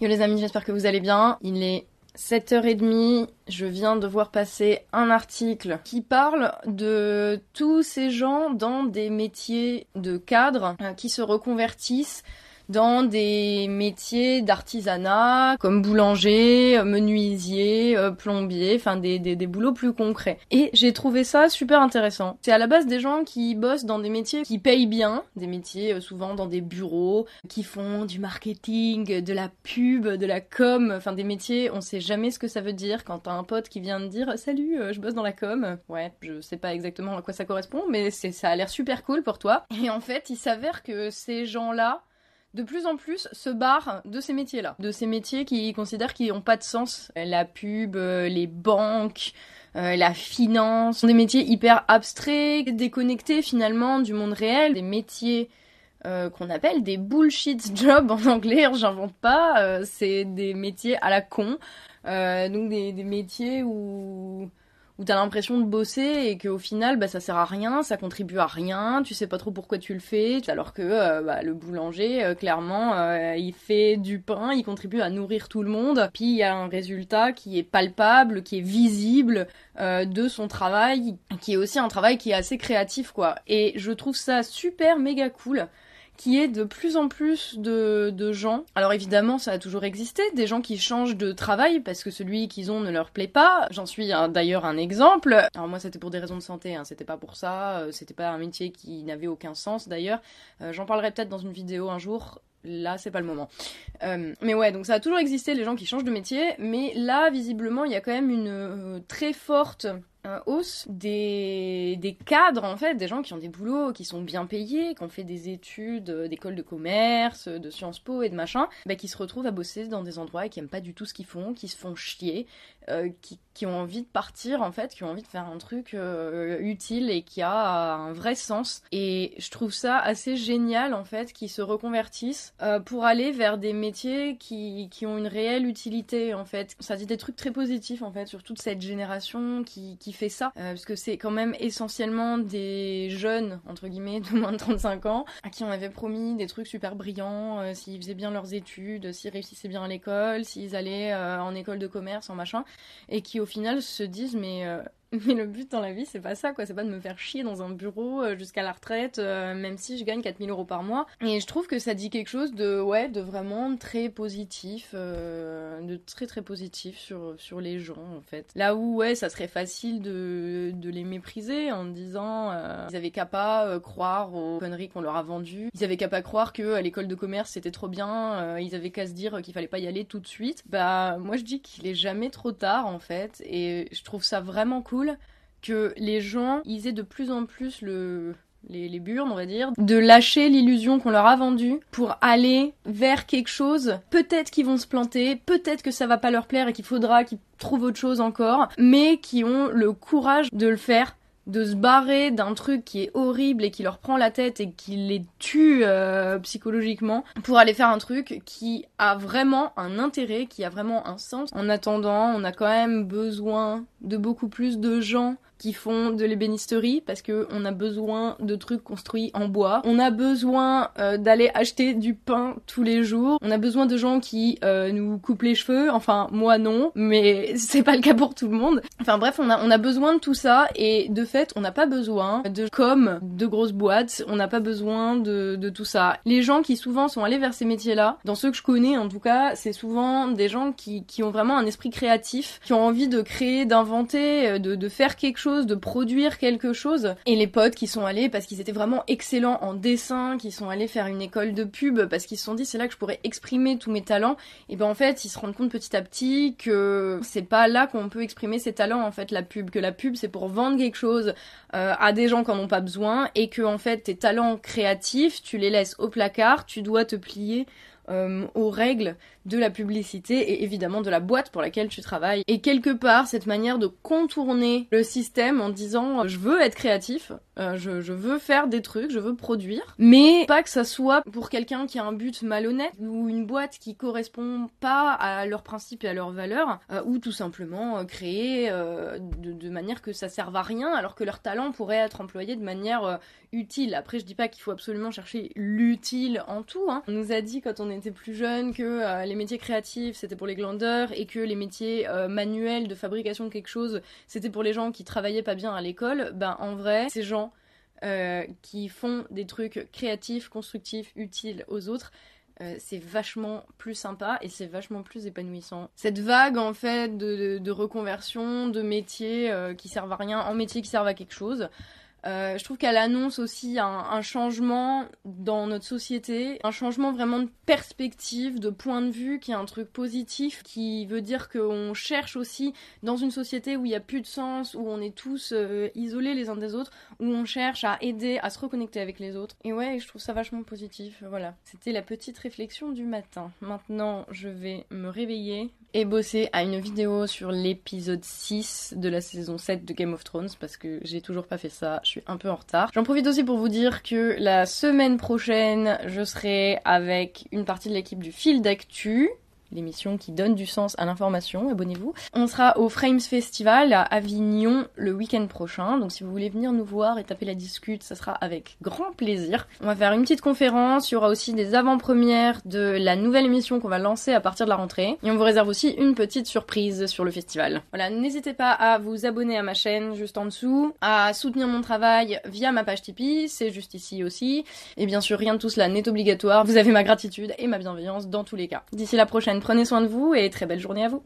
Yo les amis, j'espère que vous allez bien. Il est 7h30, je viens de voir passer un article qui parle de tous ces gens dans des métiers de cadre euh, qui se reconvertissent dans des métiers d'artisanat comme boulanger, menuisier, euh, plombier, enfin des, des, des boulots plus concrets. Et j'ai trouvé ça super intéressant. C'est à la base des gens qui bossent dans des métiers qui payent bien, des métiers euh, souvent dans des bureaux, qui font du marketing, de la pub, de la com, enfin des métiers, on sait jamais ce que ça veut dire quand t'as un pote qui vient de dire salut, euh, je bosse dans la com. Ouais, je sais pas exactement à quoi ça correspond, mais c'est ça a l'air super cool pour toi. Et en fait, il s'avère que ces gens-là de plus en plus se barrent de ces métiers-là, de ces métiers qui considèrent qu'ils n'ont pas de sens. La pub, euh, les banques, euh, la finance, sont des métiers hyper abstraits, déconnectés finalement du monde réel, des métiers euh, qu'on appelle des bullshit jobs en anglais, j'invente pas, c'est des métiers à la con, donc des métiers où où t'as l'impression de bosser et qu'au final bah ça sert à rien, ça contribue à rien, tu sais pas trop pourquoi tu le fais, alors que euh, bah, le boulanger euh, clairement euh, il fait du pain, il contribue à nourrir tout le monde, puis il y a un résultat qui est palpable, qui est visible de son travail, qui est aussi un travail qui est assez créatif quoi. Et je trouve ça super méga cool qui est de plus en plus de, gens. Alors évidemment, ça a toujours existé, des gens qui changent de travail parce que celui qu'ils ont ne leur plaît pas. J'en suis d'ailleurs un exemple. Alors moi, c'était pour des raisons de santé, hein. c'était pas pour ça, euh, c'était pas un métier qui n'avait aucun sens d'ailleurs. Euh, j'en parlerai peut-être dans une vidéo un jour. Là, c'est pas le moment. Euh, mais ouais, donc ça a toujours existé les gens qui changent de métier, mais là, visiblement, il y a quand même une très forte hausse des, des cadres, en fait, des gens qui ont des boulots, qui sont bien payés, qui ont fait des études euh, d'école de commerce, de Sciences Po et de machin, bah, qui se retrouvent à bosser dans des endroits et qui aiment pas du tout ce qu'ils font, qui se font chier, euh, qui, qui, ont envie de partir, en fait, qui ont envie de faire un truc euh, utile et qui a un vrai sens. Et je trouve ça assez génial, en fait, qu'ils se reconvertissent pour aller vers des métiers qui, qui ont une réelle utilité, en fait. Ça dit des trucs très positifs, en fait, sur toute cette génération qui, qui fait ça, euh, parce que c'est quand même essentiellement des jeunes, entre guillemets, de moins de 35 ans, à qui on avait promis des trucs super brillants, euh, s'ils faisaient bien leurs études, s'ils réussissaient bien à l'école, s'ils allaient euh, en école de commerce, en machin, et qui au final se disent mais mais le but dans la vie, c'est pas ça, quoi. C'est pas de me faire chier dans un bureau euh, jusqu'à la retraite, euh, même si je gagne 4000 euros par mois. Et je trouve que ça dit quelque chose de, ouais, de vraiment très positif, euh, de très très positif sur, sur les gens, en fait. Là où, ouais, ça serait facile de, de les mépriser en disant, ils avaient qu'à pas croire aux conneries qu'on leur a vendues. Ils avaient qu'à pas croire que à l'école de commerce c'était trop bien. ils avaient qu'à se dire qu'il fallait pas y aller tout de suite. Bah, moi je dis qu'il est jamais trop tard, en fait. Et je trouve ça vraiment cool que les gens ils aient de plus en plus le les, les on va dire, de lâcher l'illusion qu'on leur a vendue pour aller vers quelque chose. Peut-être qu'ils vont se planter, peut-être que ça va pas leur plaire et qu'il faudra qu'ils trouvent autre chose encore, mais qui ont le courage de le faire de se barrer d'un truc qui est horrible et qui leur prend la tête et qui les tue euh, psychologiquement pour aller faire un truc qui a vraiment un intérêt, qui a vraiment un sens. En attendant, on a quand même besoin de beaucoup plus de gens qui font de l'ébénisterie parce que on a besoin de trucs construits en bois. On a besoin euh, d'aller acheter du pain tous les jours. On a besoin de gens qui euh, nous coupent les cheveux. Enfin, moi non, mais c'est pas le cas pour tout le monde. Enfin bref, on a, on a besoin de tout ça et de fait, on n'a pas besoin de comme de grosses boîtes. On n'a pas besoin de, de tout ça. Les gens qui souvent sont allés vers ces métiers-là, dans ceux que je connais en tout cas, c'est souvent des gens qui, qui ont vraiment un esprit créatif, qui ont envie de créer, d'inventer, euh, de, de faire quelque chose de produire quelque chose. Et les potes qui sont allés parce qu'ils étaient vraiment excellents en dessin, qui sont allés faire une école de pub parce qu'ils se sont dit c'est là que je pourrais exprimer tous mes talents. Et ben en fait ils se rendent compte petit à petit que c'est pas là qu'on peut exprimer ses talents en fait la pub, que la pub c'est pour vendre quelque chose euh, à des gens qui en ont pas besoin et que en fait tes talents créatifs tu les laisses au placard, tu dois te plier euh, aux règles de la publicité et évidemment de la boîte pour laquelle tu travailles. Et quelque part, cette manière de contourner le système en disant je veux être créatif, euh, je, veux faire des trucs, je veux produire, mais pas que ça soit pour quelqu'un qui a un but malhonnête ou une boîte qui correspond pas à leurs principes et à leurs valeurs, euh, ou tout simplement créer de, de, manière que ça serve à rien alors que leur talent pourrait être employé de manière utile. Après, je dis pas qu'il faut absolument chercher l'utile en tout. Hein. On nous a dit quand on était plus jeune que les métiers créatifs c'était pour les glandeurs et que les métiers euh, manuels de fabrication de quelque chose c'était pour les gens qui travaillaient pas bien à l'école, ben en vrai, ces gens euh, qui font des trucs créatifs, constructifs, utiles aux autres, euh, c'est vachement plus sympa et c'est vachement plus épanouissant. Cette vague en fait de, reconversion de métiers qui servent à rien en métiers qui servent à quelque chose, je trouve qu'elle annonce aussi un, un, changement dans notre société, un changement vraiment de perspective, de point de vue, qui est un truc positif, qui veut dire qu'on cherche aussi dans une société où il n'y a plus de sens, où on est tous euh, isolés les uns des autres, où on cherche à aider, à se reconnecter avec les autres. Et ouais, je trouve ça vachement positif. Voilà, c'était la petite réflexion du matin. Maintenant, je vais me réveiller et bosser à une vidéo sur l'épisode 6 de la saison 7 de Game of Thrones parce que j'ai toujours pas fait ça, je suis un peu en retard. J'en profite aussi pour vous dire que la semaine prochaine, je serai avec une partie de l'équipe du fil d'actu l'émission qui donne du sens à l'information, abonnez-vous. On sera au Frames Festival à Avignon le week-end prochain, donc si vous voulez venir nous voir et taper la discute, ça sera avec grand plaisir. On va faire une petite conférence, il y aura aussi des avant-premières de la nouvelle émission qu'on va lancer à partir de la rentrée, et on vous réserve aussi une petite surprise sur le festival. Voilà, n'hésitez pas à vous abonner à ma chaîne juste en dessous, à soutenir mon travail via ma page Tipeee, c'est juste ici aussi, et bien sûr rien de tout cela n'est obligatoire, vous avez ma gratitude et ma bienveillance dans tous les cas. D'ici la prochaine Prenez soin de vous et très belle journée à vous.